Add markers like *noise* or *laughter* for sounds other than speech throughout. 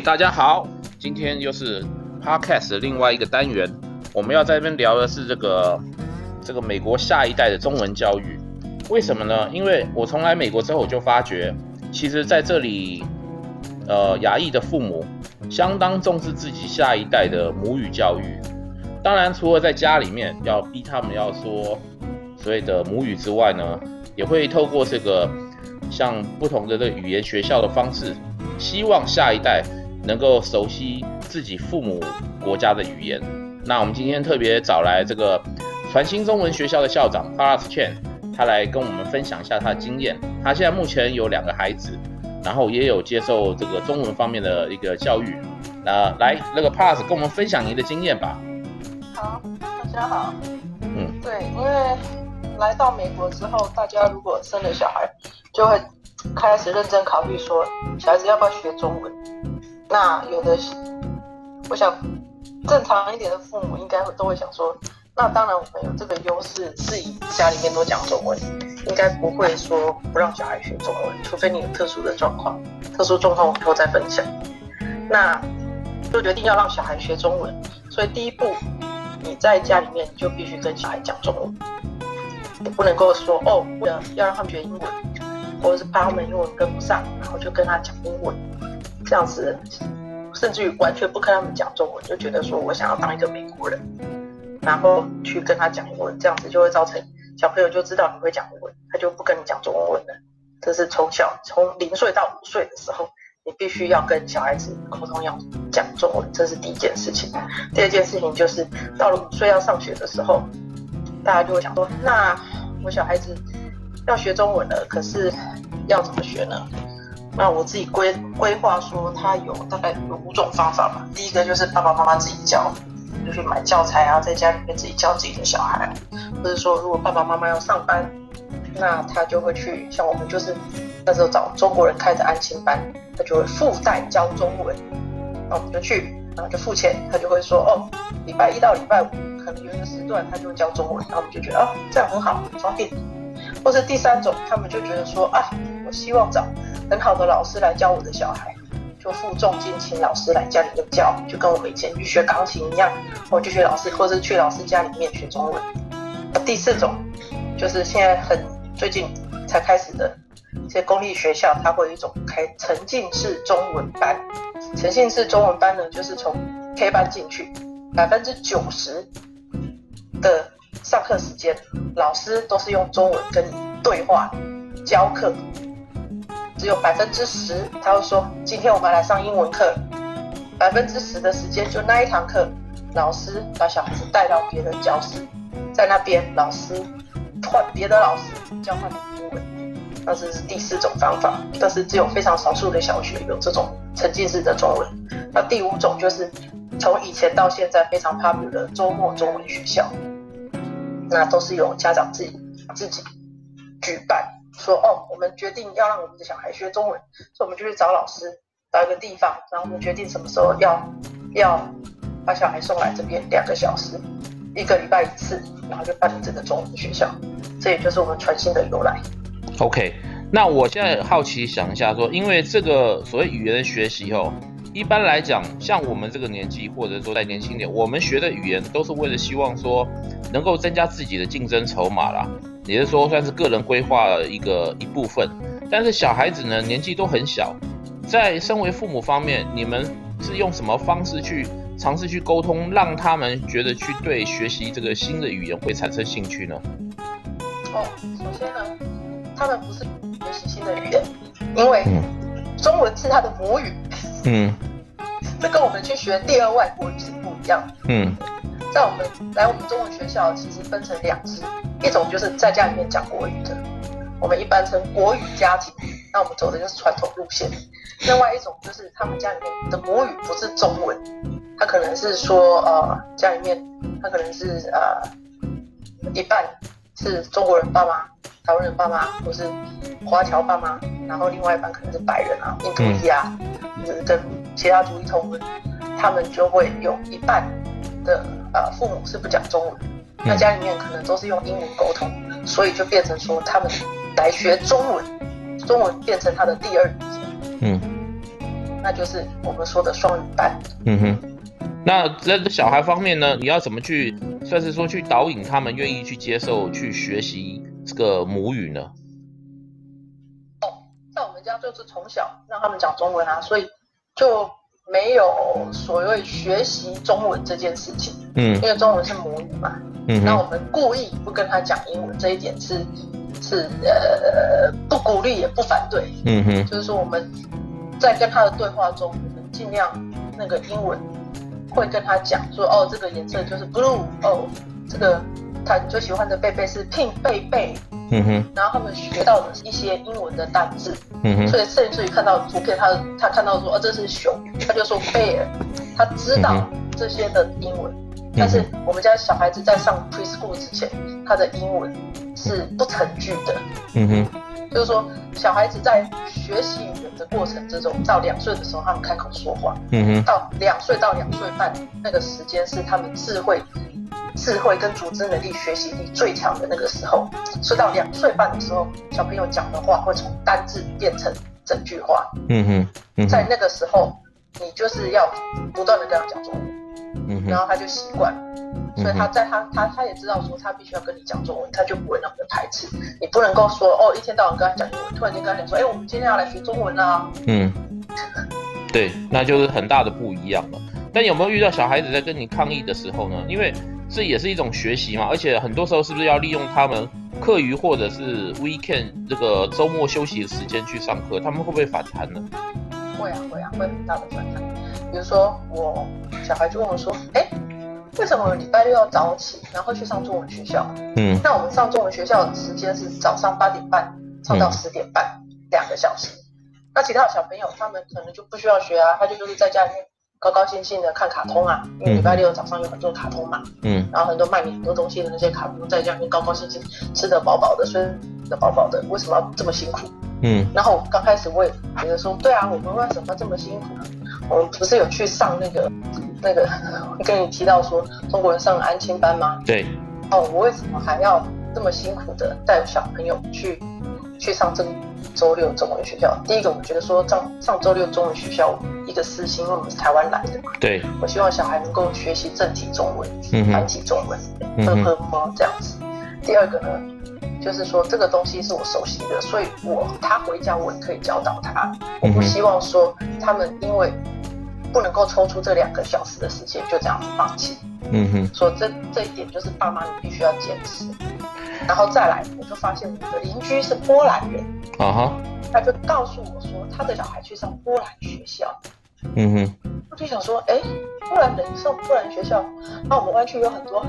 大家好，今天又是 Podcast 的另外一个单元，我们要在这边聊的是这个这个美国下一代的中文教育。为什么呢？因为我从来美国之后，我就发觉，其实在这里，呃，亚裔的父母相当重视自己下一代的母语教育。当然，除了在家里面要逼他们要说所谓的母语之外呢，也会透过这个像不同的这语言学校的方式，希望下一代能够熟悉自己父母国家的语言。那我们今天特别找来这个传新中文学校的校长 Paras Chen，他来跟我们分享一下他的经验。他现在目前有两个孩子，然后也有接受这个中文方面的一个教育。那来，那个 Paras 跟我们分享您的经验吧。好，大家好。嗯，对，因为来到美国之后，大家如果生了小孩，就会。开始认真考虑说，小孩子要不要学中文？那有的，我想正常一点的父母应该会都会想说，那当然我们有这个优势，自己家里面都讲中文，应该不会说不让小孩学中文，除非你有特殊的状况，特殊状况我以后再分享。那就决定要让小孩学中文，所以第一步，你在家里面就必须跟小孩讲中文，你不能够说哦，为了要让他们学英文。或者是怕他们英文跟不上，然后就跟他讲英文，这样子，甚至于完全不跟他们讲中文，就觉得说我想要当一个美国人，然后去跟他讲英文，这样子就会造成小朋友就知道你会讲英文，他就不跟你讲中文了。这是从小从零岁到五岁的时候，你必须要跟小孩子沟通要讲中文，这是第一件事情。第二件事情就是到了五岁要上学的时候，大家就会想说，那我小孩子。要学中文了，可是要怎么学呢？那我自己规规划说，他有大概有五种方法吧。第一个就是爸爸妈妈自己教，就去买教材啊，在家里面自己教自己的小孩。或者说，如果爸爸妈妈要上班，那他就会去，像我们就是那时候找中国人开的安亲班，他就会附带教中文。那我们就去，然后就付钱，他就会说哦，礼拜一到礼拜五可能有一个时段，他就教中文。然后我们就觉得哦，这样很好，很方便。或者第三种，他们就觉得说啊，我希望找很好的老师来教我的小孩，就付重金请老师来家里面教，就跟我们以前去学钢琴一样，我就学老师，或是去老师家里面学中文。第四种，就是现在很最近才开始的一些公立学校，它会有一种开沉浸式中文班。沉浸式中文班呢，就是从 K 班进去，百分之九十的。上课时间，老师都是用中文跟你对话教课，只有百分之十，他会说今天我们来上英文课，百分之十的时间就那一堂课，老师把小孩子带到别的教室，在那边老师换别的老师教换英文，那这是第四种方法，但是只有非常少数的小学有这种沉浸式的中文。那第五种就是从以前到现在非常 popular 的周末中文学校。那都是由家长自己自己举办，说哦，我们决定要让我们的小孩学中文，所以我们就去找老师，找一个地方，然后我们决定什么时候要要把小孩送来这边两个小时，一个礼拜一次，然后就办理这个中文学校，这也就是我们传新的由来。OK，那我现在好奇想一下说，因为这个所谓语言的学习哦。一般来讲，像我们这个年纪，或者说再年轻点，我们学的语言都是为了希望说能够增加自己的竞争筹码啦，也就是说算是个人规划的一个一部分。但是小孩子呢，年纪都很小，在身为父母方面，你们是用什么方式去尝试去沟通，让他们觉得去对学习这个新的语言会产生兴趣呢？哦，首先呢，他们不是学习新的语言，因为中文是他的母语。嗯，*laughs* 这跟我们去学第二外国语是不一样的。嗯，在我们来我们中文学校，其实分成两支，一种就是在家里面讲国语的，我们一般称国语家庭，那我们走的就是传统路线。另外一种就是他们家里面的母语不是中文，他可能是说呃家里面他可能是呃一半是中国人爸妈，台湾人爸妈，或是华侨爸妈，然后另外一半可能是白人啊，印度裔啊。嗯跟其他族裔通婚，他们就会有一半的呃父母是不讲中文，那家里面可能都是用英文沟通，所以就变成说他们来学中文，中文变成他的第二语言。嗯，那就是我们说的双语班。嗯哼。那在小孩方面呢，你要怎么去算是说去导引他们愿意去接受去学习这个母语呢？哦，在我们家就是从小让他们讲中文啊，所以就没有所谓学习中文这件事情。嗯，因为中文是母语嘛。嗯。那我们故意不跟他讲英文，这一点是是呃不鼓励也不反对。嗯哼。就是说我们在跟他的对话中，我们尽量那个英文。会跟他讲说，哦，这个颜色就是 blue，哦，这个他最喜欢的贝贝是 pink 贝贝，嗯哼，然后他们学到的一些英文的单字，嗯哼，所以甚至于看到图片，他他看到说，哦，这是熊，他就说 bear，他知道这些的英文，嗯，但是我们家小孩子在上 preschool 之前，他的英文是不成句的，嗯哼。就是说，小孩子在学习语言的过程之中，到两岁的时候，他们开口说话。嗯哼。到两岁到两岁半那个时间，是他们智慧、智慧跟组织能力、学习力最强的那个时候。所以到两岁半的时候，小朋友讲的话会从单字变成整句话。嗯哼。嗯，在那个时候，你就是要不断的跟他讲中文。嗯。然后他就习惯。所以他在他他他也知道说他必须要跟你讲中文，他就不会那么的排斥。你不能够说哦，一天到晚跟他讲英文，突然间跟他讲说，哎，我们今天要来学中文啦。嗯，对，那就是很大的不一样了。但有没有遇到小孩子在跟你抗议的时候呢？因为这也是一种学习嘛，而且很多时候是不是要利用他们课余或者是 weekend 这个周末休息的时间去上课？他们会不会反弹呢？会啊会啊，会很大的反弹。比如说我小孩就问我说，哎。为什么礼拜六要早起，然后去上中文学校？嗯，那我们上中文学校的时间是早上八点半上到十点半，两、嗯、个小时。那其他的小朋友他们可能就不需要学啊，他就就是在家里面高高兴兴的看卡通啊，因为礼拜六早上有很多卡通嘛。嗯，然后很多卖你很多东西的那些卡通，在家里面高高兴兴吃得饱饱的，睡得饱饱的，为什么要这么辛苦？嗯，然后刚开始我也觉得说，对啊，我们为什么要这么辛苦？我们不是有去上那个？那个，*laughs* 跟你提到说中国人上安亲班吗？对。哦，我为什么还要这么辛苦的带小朋友去去上这周六中文学校？第一个，我觉得说上上周六中文学校一个私心，因为我们是台湾来的嘛。对。我希望小孩能够学习正体中文、繁体中文，呵呵呵这样子。第二个呢，就是说这个东西是我熟悉的，所以我他回家我也可以教导他。我不希望说他们因为。不能够抽出这两个小时的时间就这样子放弃。嗯哼，所以这这一点就是爸妈你必须要坚持。然后再来，我就发现我的邻居是波兰人。啊哈，他就告诉我说，他的小孩去上波兰学校。嗯哼，我就想说，哎，波兰人上波兰学校，那我们湾区有很多。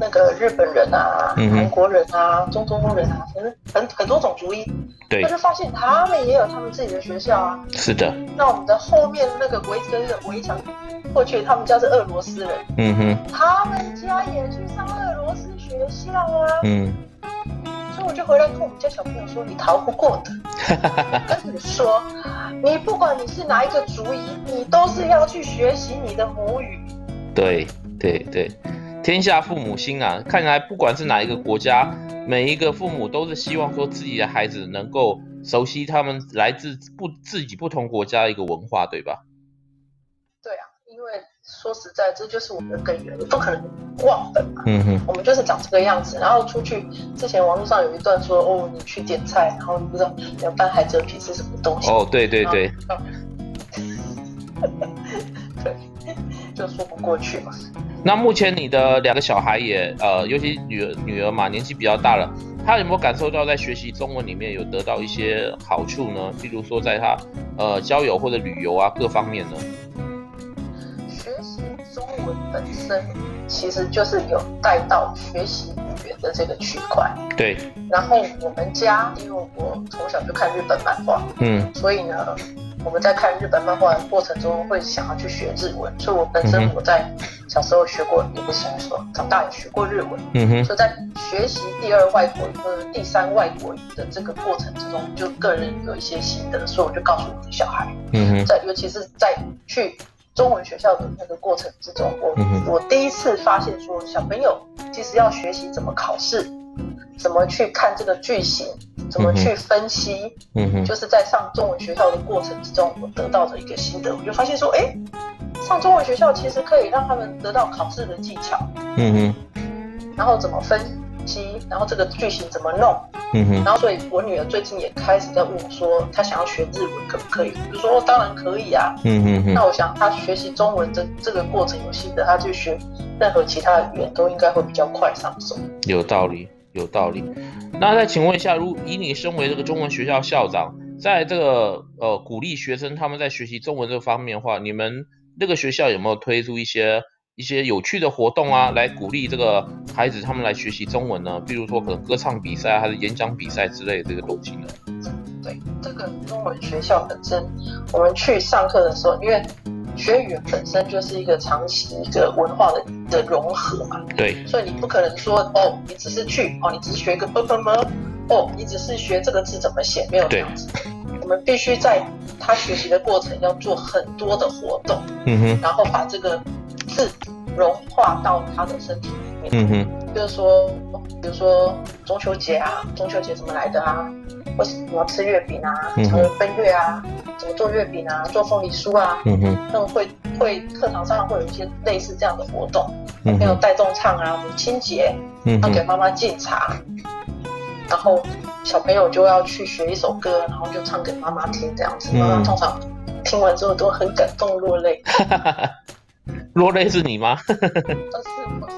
那个日本人啊，嗯、韩国人啊，中东人啊，反正很很多种族裔。对。他就发现他们也有他们自己的学校啊。是的。那我们的后面那个围着的围墙过去，他们家是俄罗斯人。嗯哼。他们家也去上俄罗斯学校啊。嗯。所以我就回来跟我们家小朋友说：“你逃不过的。*laughs* ”跟你说，你不管你是哪一个族裔，你都是要去学习你的母语。对对对。天下父母心啊，看来不管是哪一个国家，每一个父母都是希望说自己的孩子能够熟悉他们来自不自己不同国家的一个文化，对吧？对啊，因为说实在，这就是我们的根源，你不可能忘本嘛。嗯哼，我们就是长这个样子，然后出去之前网络上有一段说，哦，你去点菜，然后你不知道凉拌海蜇皮是什么东西。哦，对对对。对，*laughs* *laughs* 就说不过去嘛。那目前你的两个小孩也呃，尤其女儿女儿嘛，年纪比较大了，她有没有感受到在学习中文里面有得到一些好处呢？譬如说，在她呃交友或者旅游啊各方面呢？学习中文本身其实就是有带到学习语言的这个区块。对。然后我们家因为我从小就看日本漫画，嗯，所以呢。我们在看日本漫画的过程中，会想要去学日文，所以我本身我在小时候学过，也不是小时候，长大也学过日文。嗯哼。所以在学习第二外国语或者第三外国语的这个过程之中，就个人有一些心得，所以我就告诉我的小孩，嗯哼，在尤其是在去中文学校的那个过程之中，我我第一次发现说，小朋友其实要学习怎么考试。怎么去看这个句型，怎么去分析，嗯哼，就是在上中文学校的过程之中，我得到的一个心得，我就发现说，哎，上中文学校其实可以让他们得到考试的技巧，嗯哼，然后怎么分析，然后这个句型怎么弄，嗯哼，然后所以我女儿最近也开始在问我说，她想要学日文可不可以？我说当然可以啊，嗯哼，那我想她学习中文这这个过程有心得，她去学任何其他的语言都应该会比较快上手。有道理。有道理，那再请问一下，如以你身为这个中文学校校长，在这个呃鼓励学生他们在学习中文这方面的话，你们那个学校有没有推出一些一些有趣的活动啊，来鼓励这个孩子他们来学习中文呢？比如说可能歌唱比赛还是演讲比赛之类的这个东西呢？对，这个中文学校本身，我们去上课的时候，因为。学语言本身就是一个长期一个文化的的融合嘛，对，所以你不可能说哦，你只是去哦，你只是学一个啵啵啵，哦，你只是学这个字怎么写，没有这样子。我们必须在他学习的过程要做很多的活动，嗯哼，然后把这个字融化到他的身体里面，嗯哼，就是说，比如说中秋节啊，中秋节怎么来的啊？为什么要吃月饼啊？什么分月啊？怎么做月饼啊？做凤梨酥啊？嗯哼，那种会会课堂上会有一些类似这样的活动，还有带动唱啊，母亲节，嗯，要给妈妈敬茶，然后小朋友就要去学一首歌，然后就唱给妈妈听，这样子，妈妈通常听完之后都很感动落泪。*laughs* 落泪是你吗？都是我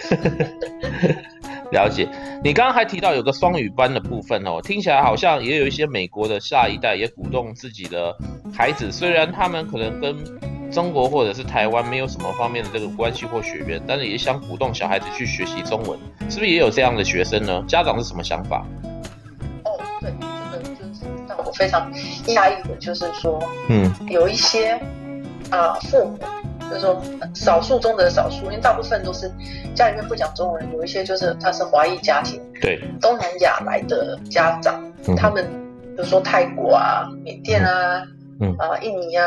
是。*laughs* 了解，你刚刚还提到有个双语班的部分哦，听起来好像也有一些美国的下一代也鼓动自己的孩子，虽然他们可能跟中国或者是台湾没有什么方面的这个关系或血缘，但是也想鼓动小孩子去学习中文，是不是也有这样的学生呢？家长是什么想法？哦，对，这个就是让我非常压抑的，就是说，嗯，有一些啊、呃、父母。就是说，少数中的少数，因为大部分都是家里面不讲中文，有一些就是他是华裔家庭，对，东南亚来的家长，嗯、他们比如说泰国啊、缅甸啊、嗯。啊印尼啊，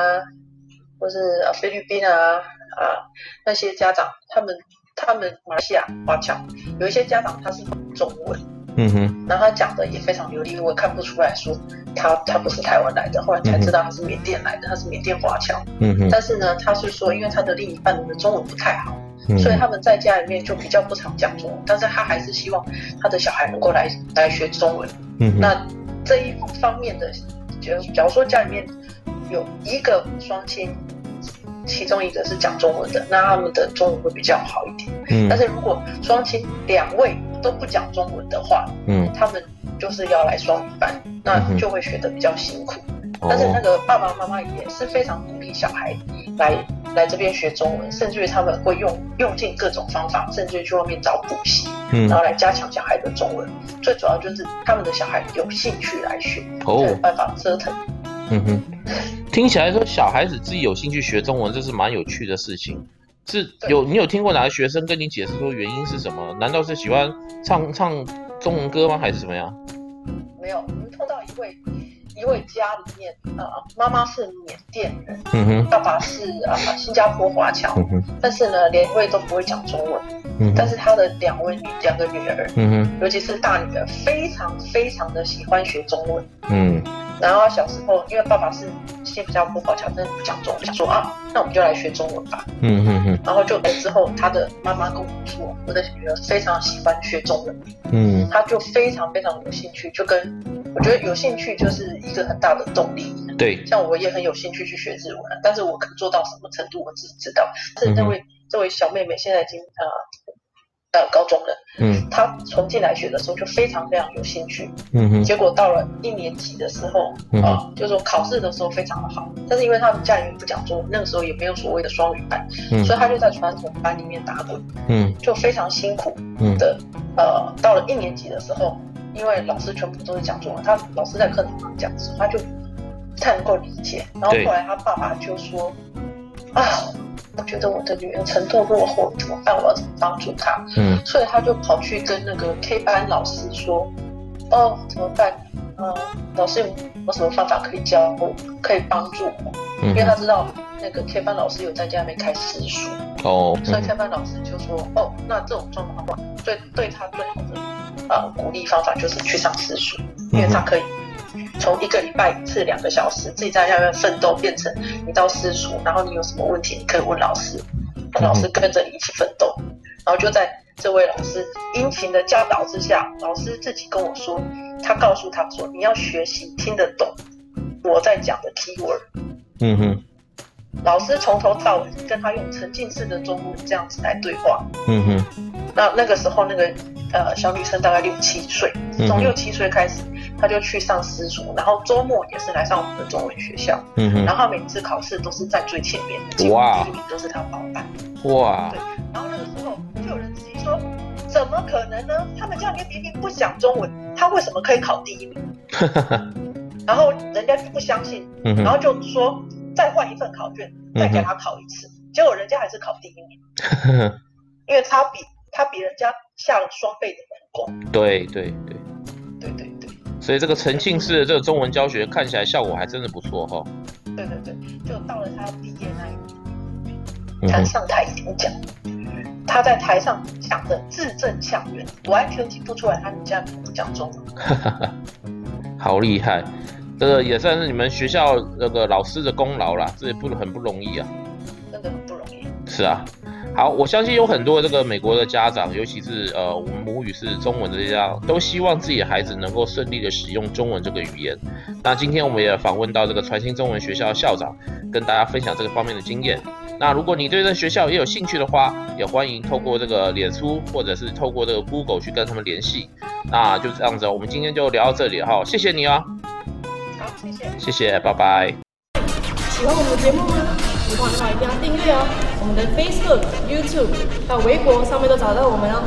或是菲律宾啊啊那些家长，他们他们马来西亚华侨，有一些家长他是中文。嗯哼，然后他讲的也非常流利，我看不出来说他他不是台湾来的，后来才知道他是缅甸来的，他是缅甸华侨。嗯哼，但是呢，他是说，因为他的另一半的中文不太好，嗯、所以他们在家里面就比较不常讲中文，但是他还是希望他的小孩能够来来学中文。嗯哼，那这一方面的，就假如说家里面有一个双亲。其中一个是讲中文的，那他们的中文会比较好一点。嗯，但是如果双亲两位都不讲中文的话，嗯，他们就是要来双语班，那就会学得比较辛苦。嗯、但是那个爸爸妈妈也是非常鼓励小孩来来这边学中文，甚至于他们会用用尽各种方法，甚至于去外面找补习，嗯，然后来加强小孩的中文。最主要就是他们的小孩有兴趣来学，哦，有办法折腾。嗯哼，听起来说小孩子自己有兴趣学中文，这是蛮有趣的事情。是有你有听过哪个学生跟你解释说原因是什么？难道是喜欢唱唱中文歌吗？还是怎么样？没有，我们碰到一位一位家里面啊，妈妈是缅甸人，嗯哼，爸爸是啊新加坡华侨，嗯哼，但是呢，两位都不会讲中文，嗯，但是他的两位女两个女儿，嗯哼，尤其是大女儿，非常非常的喜欢学中文，嗯。然后小时候，因为爸爸是新加坡华侨，真的不讲中文，想说啊，那我们就来学中文吧。嗯嗯嗯。然后就来之后，他的妈妈跟我说，我的女儿非常喜欢学中文。嗯。她就非常非常有兴趣，就跟我觉得有兴趣就是一个很大的动力。对。像我也很有兴趣去学日文，但是我可做到什么程度，我自己知道。但是那位这位小妹妹现在已经啊。呃呃，高中了，嗯，他从进来学的时候就非常非常有兴趣，嗯哼，结果到了一年级的时候，嗯、啊，就是说考试的时候非常的好，但是因为他们家里面不讲中文，那个时候也没有所谓的双语班，嗯，所以他就在传统班里面打滚，嗯，就非常辛苦的，嗯、呃，到了一年级的时候，因为老师全部都是讲中文，他老师在课堂上讲的时候，他就不太能够理解，然后后来他爸爸就说，啊。我觉得我的女儿程度落后，怎么办？我要怎么帮助她？嗯，所以他就跑去跟那个 K 班老师说：“哦，怎么办？嗯，老师有什么方法可以教我，可以帮助我？嗯、因为他知道那个 K 班老师有在家里面开私塾哦，所以 K 班老师就说：哦，那这种状况的话，对对他最好的呃鼓励方法就是去上私塾，因为他可以从一个礼拜一次两个小时，自己在下面奋斗，变成你到私塾，然后你有什么问题，你可以问老师，跟老师跟着你一起奋斗，然后就在这位老师殷勤的教导之下，老师自己跟我说，他告诉他说，你要学习听得懂我在讲的 keyword。嗯哼。老师从头到尾跟他用沉浸式的中文这样子来对话。嗯哼。那那个时候，那个呃小女生大概六七岁，从六七岁开始，她就去上私塾，然后周末也是来上我们的中文学校。嗯哼。然后每次考试都是在最前面的，哇，第一名都是他包办。哇。对。然后那个时候就有人质疑说，怎么可能呢？他们家里面明明不讲中文，他为什么可以考第一名？*laughs* 然后人家就不相信，然后就说。再换一份考卷，再给他考一次，嗯、结果人家还是考第一名，*laughs* 因为他比他比人家下了双倍的人工。对对对，对对对。所以这个沉浸式的这个中文教学看起来效果还真的不错哈。对对对，就到了他毕业那一年，他上台演讲，嗯、他在台上讲的字正腔圆，完全听不出来他们家不讲中文。*laughs* 好厉害。这个也算是你们学校那个老师的功劳啦，这也不很不容易啊，真的很不容易。是啊，好，我相信有很多这个美国的家长，尤其是呃我们母语是中文的这样，都希望自己的孩子能够顺利的使用中文这个语言。那今天我们也访问到这个传新中文学校的校长，跟大家分享这个方面的经验。那如果你对这学校也有兴趣的话，也欢迎透过这个脸书或者是透过这个 Google 去跟他们联系。那就这样子，我们今天就聊到这里哈，谢谢你啊。好谢谢，谢谢，拜拜。喜欢我们的节目吗？喜欢的话一定要订阅哦。我们的 Facebook、YouTube 还有微博上面都找到我们哦。